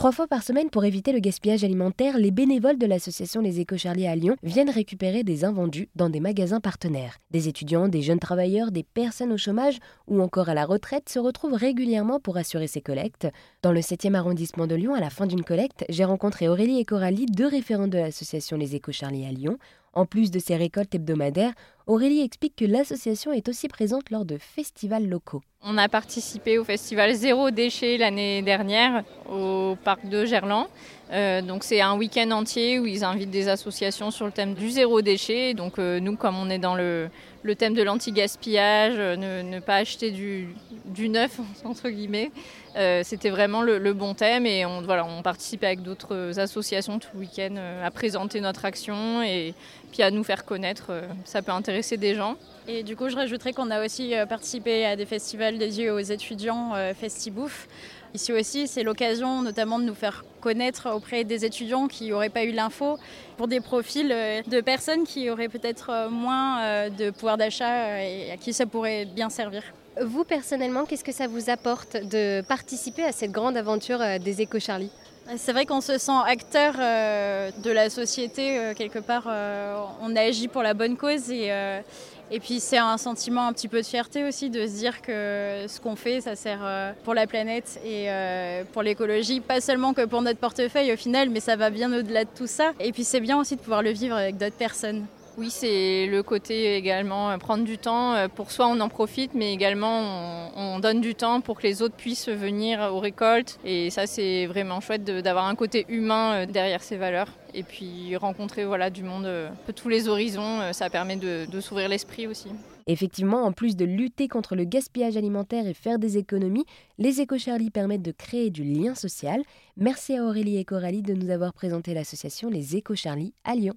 Trois fois par semaine, pour éviter le gaspillage alimentaire, les bénévoles de l'association Les Éco-Charliers à Lyon viennent récupérer des invendus dans des magasins partenaires. Des étudiants, des jeunes travailleurs, des personnes au chômage ou encore à la retraite se retrouvent régulièrement pour assurer ces collectes. Dans le 7e arrondissement de Lyon, à la fin d'une collecte, j'ai rencontré Aurélie et Coralie, deux référentes de l'association Les Éco-Charliers à Lyon. En plus de ces récoltes hebdomadaires, Aurélie explique que l'association est aussi présente lors de festivals locaux. On a participé au festival Zéro Déchet l'année dernière au parc de Gerland. Euh, donc c'est un week-end entier où ils invitent des associations sur le thème du zéro déchet. Donc euh, nous, comme on est dans le, thème de l'anti-gaspillage, euh, ne, pas acheter du, neuf entre guillemets, c'était vraiment le, bon thème et on, voilà, on participait avec d'autres associations tout le week-end à présenter notre action et puis à nous faire connaître. ça peut intéresser des gens. Et du coup, je rajouterais qu'on a aussi participé à des festivals dédiés aux étudiants, Festibouffe. Ici aussi, c'est l'occasion notamment de nous faire connaître auprès des étudiants qui n'auraient pas eu l'info pour des profils euh, de personnes qui auraient peut-être euh, moins euh, de pouvoir d'achat et à qui ça pourrait bien servir. Vous personnellement, qu'est-ce que ça vous apporte de participer à cette grande aventure des Éco-Charlie c'est vrai qu'on se sent acteur de la société, quelque part, on agit pour la bonne cause et, et puis c'est un sentiment un petit peu de fierté aussi de se dire que ce qu'on fait, ça sert euh, pour la planète et euh, pour l'écologie, pas seulement que pour notre portefeuille au final, mais ça va bien au-delà de tout ça. Et puis c'est bien aussi de pouvoir le vivre avec d'autres personnes. Oui, c'est le côté également euh, prendre du temps. Euh, pour soi, on en profite, mais également on, donne du temps pour que les autres puissent venir aux récoltes. Et ça, c'est vraiment chouette d'avoir un côté humain euh, derrière ces valeurs. Et puis rencontrer voilà, du monde de tous les horizons, ça permet de, de s'ouvrir l'esprit aussi. Effectivement, en plus de lutter contre le gaspillage alimentaire et faire des économies, les éco-charlie permettent de créer du lien social. Merci à Aurélie et Coralie de nous avoir présenté l'association Les Éco-Charlie à Lyon.